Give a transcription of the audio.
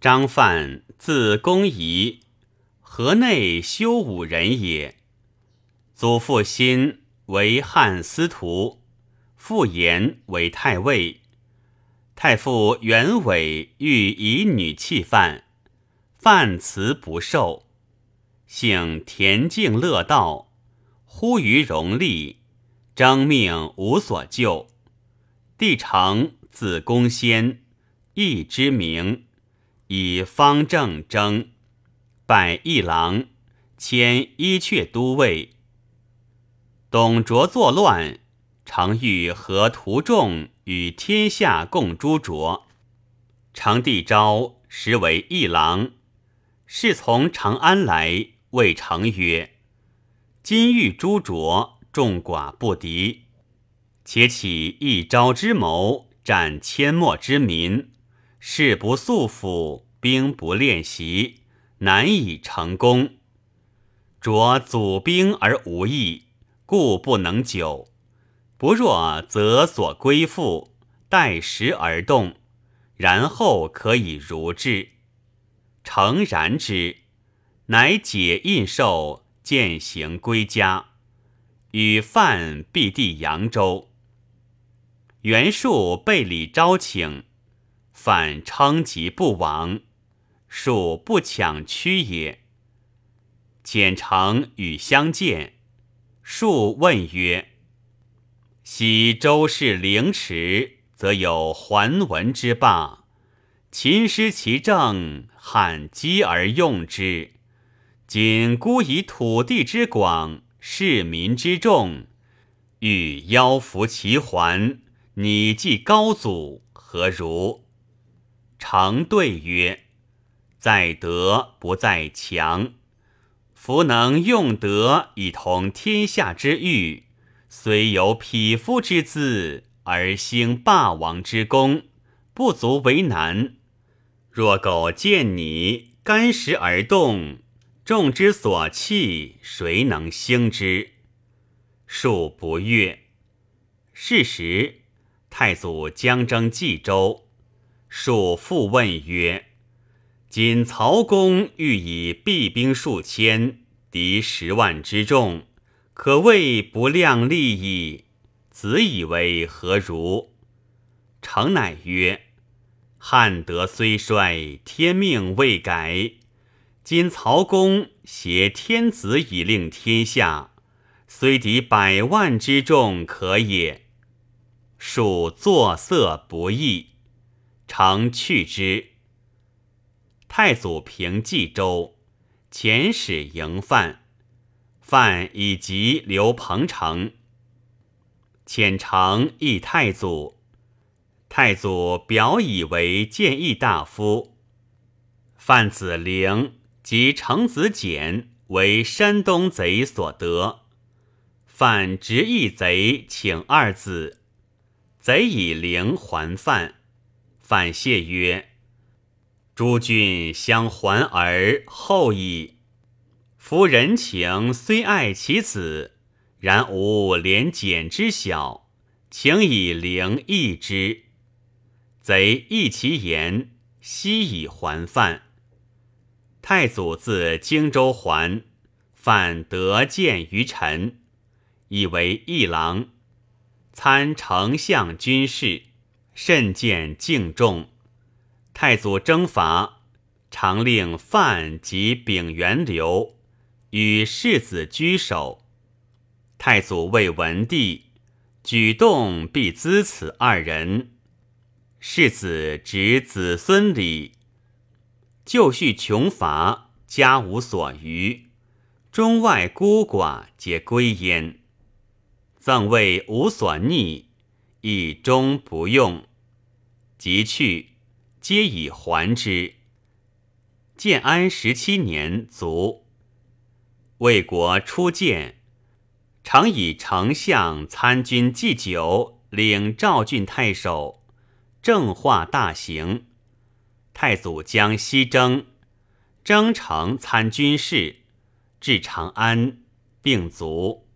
张范，字公仪，河内修武人也。祖父辛为汉司徒，父延为太尉。太傅袁伟欲以女弃范，范辞不受。幸恬静乐道，忽于荣利，征命无所救。帝成字公先，义之名。以方正征，拜议郎，迁伊阙都尉。董卓作乱，常欲和图众与天下共诛卓。成帝昭实为议郎，是从长安来，谓成曰：“今欲诛卓，众寡不敌，且起一朝之谋，战阡陌之民。”事不速辅，兵不练习，难以成功。着祖兵而无益，故不能久。不若择所归附，待时而动，然后可以如之。诚然之，乃解印绶，践行归家，与范避地扬州。袁术被礼招请。反称疾不往，庶不抢屈也。简城与相见，庶问曰：“昔周氏凌迟，则有桓文之霸；秦失其政，汉积而用之。今孤以土地之广，市民之众，欲邀服其桓，拟祭高祖，何如？”常对曰：“在德不在强。夫能用德以同天下之欲，虽有匹夫之资，而兴霸王之功，不足为难。若苟见你干石而动，众之所弃，谁能兴之？”庶不悦。是时，太祖将征冀州。庶复问曰：“今曹公欲以避兵数千，敌十万之众，可谓不量力矣。子以为何如？”成乃曰：“汉德虽衰，天命未改。今曹公挟天子以令天下，虽敌百万之众，可也。”庶作色不义。常去之。太祖平冀州，遣使迎范，范以及刘彭城。遣常议太祖，太祖表以为谏议大夫。范子陵及程子简为山东贼所得，范执一贼，请二子，贼以陵还范。反谢曰：“诸君相还而后矣。夫人情虽爱其子，然无廉俭之小，请以灵易之。贼异其言，悉以还范。太祖自荆州还，范得见于臣，以为议郎，参丞相军事。”甚见敬重。太祖征伐，常令范及丙元留与世子居守。太祖为文帝，举动必资此二人。世子执子孙礼，就绪穷乏，家无所余，中外孤寡皆归焉。赠位无所逆，以终不用。即去，皆以还之。建安十七年卒。魏国初建，常以丞相参军祭酒，领赵郡太守，正化大行。太祖将西征，征城参军事，至长安，病卒。